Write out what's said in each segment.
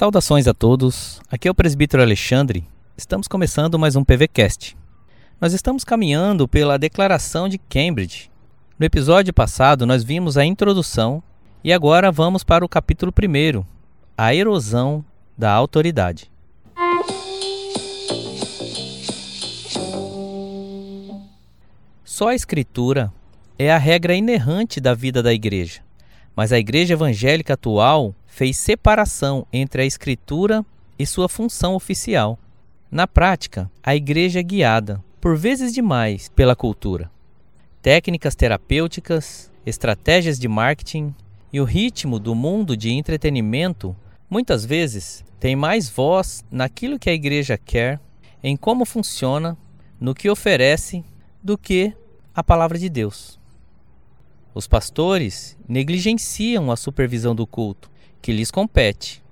Saudações a todos, aqui é o presbítero Alexandre. Estamos começando mais um PVCast. Nós estamos caminhando pela Declaração de Cambridge. No episódio passado, nós vimos a introdução e agora vamos para o capítulo 1, a erosão da autoridade. Só a Escritura é a regra inerrante da vida da igreja, mas a igreja evangélica atual fez separação entre a Escritura e sua função oficial. Na prática, a igreja é guiada, por vezes demais, pela cultura. Técnicas terapêuticas, estratégias de marketing e o ritmo do mundo de entretenimento muitas vezes tem mais voz naquilo que a igreja quer, em como funciona, no que oferece, do que a palavra de Deus. Os pastores negligenciam a supervisão do culto, que lhes compete,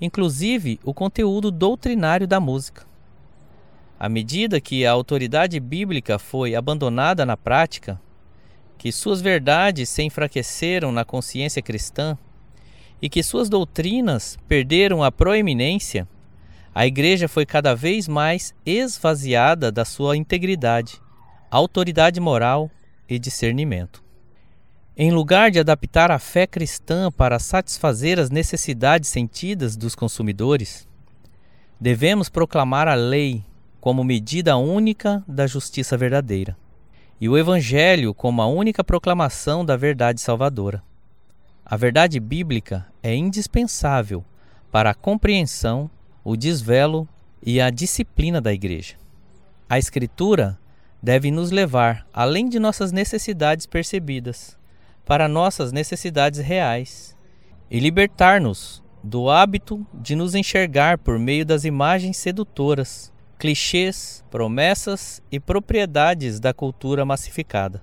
inclusive o conteúdo doutrinário da música. À medida que a autoridade bíblica foi abandonada na prática, que suas verdades se enfraqueceram na consciência cristã e que suas doutrinas perderam a proeminência, a igreja foi cada vez mais esvaziada da sua integridade, autoridade moral e discernimento. Em lugar de adaptar a fé cristã para satisfazer as necessidades sentidas dos consumidores, devemos proclamar a lei como medida única da justiça verdadeira e o Evangelho como a única proclamação da verdade salvadora. A verdade bíblica é indispensável para a compreensão, o desvelo e a disciplina da Igreja. A Escritura deve nos levar além de nossas necessidades percebidas, para nossas necessidades reais, e libertar-nos do hábito de nos enxergar por meio das imagens sedutoras clichês, promessas e propriedades da cultura massificada.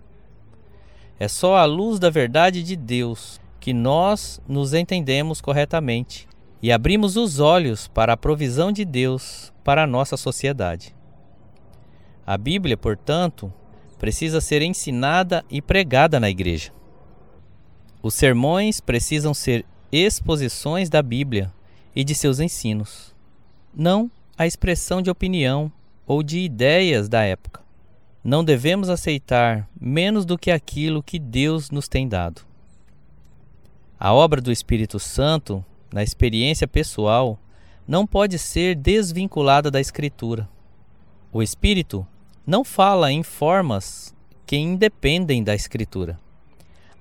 É só à luz da verdade de Deus que nós nos entendemos corretamente e abrimos os olhos para a provisão de Deus para a nossa sociedade. A Bíblia, portanto, precisa ser ensinada e pregada na igreja. Os sermões precisam ser exposições da Bíblia e de seus ensinos, não a expressão de opinião ou de ideias da época. Não devemos aceitar menos do que aquilo que Deus nos tem dado. A obra do Espírito Santo, na experiência pessoal, não pode ser desvinculada da Escritura. O Espírito não fala em formas que independem da Escritura.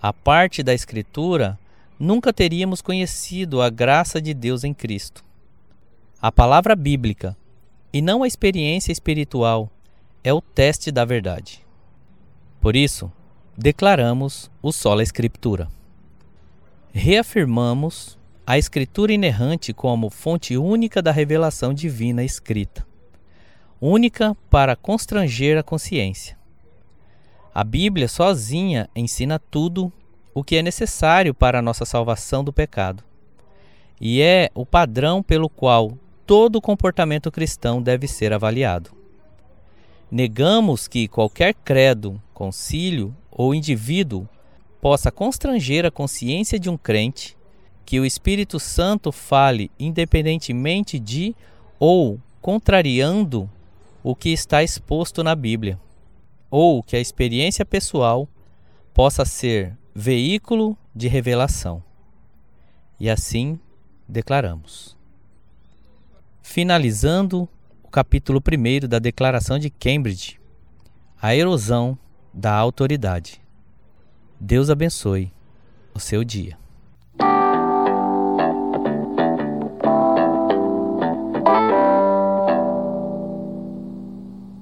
A parte da Escritura, nunca teríamos conhecido a graça de Deus em Cristo. A palavra bíblica e não a experiência espiritual é o teste da verdade. Por isso, declaramos o sola escritura. Reafirmamos a escritura inerrante como fonte única da revelação divina escrita, única para constranger a consciência. A Bíblia sozinha ensina tudo o que é necessário para a nossa salvação do pecado, e é o padrão pelo qual todo comportamento cristão deve ser avaliado. Negamos que qualquer credo, concílio ou indivíduo possa constranger a consciência de um crente que o Espírito Santo fale independentemente de ou contrariando o que está exposto na Bíblia, ou que a experiência pessoal possa ser veículo de revelação. E assim declaramos. Finalizando o capítulo 1 da Declaração de Cambridge, a erosão da autoridade. Deus abençoe o seu dia.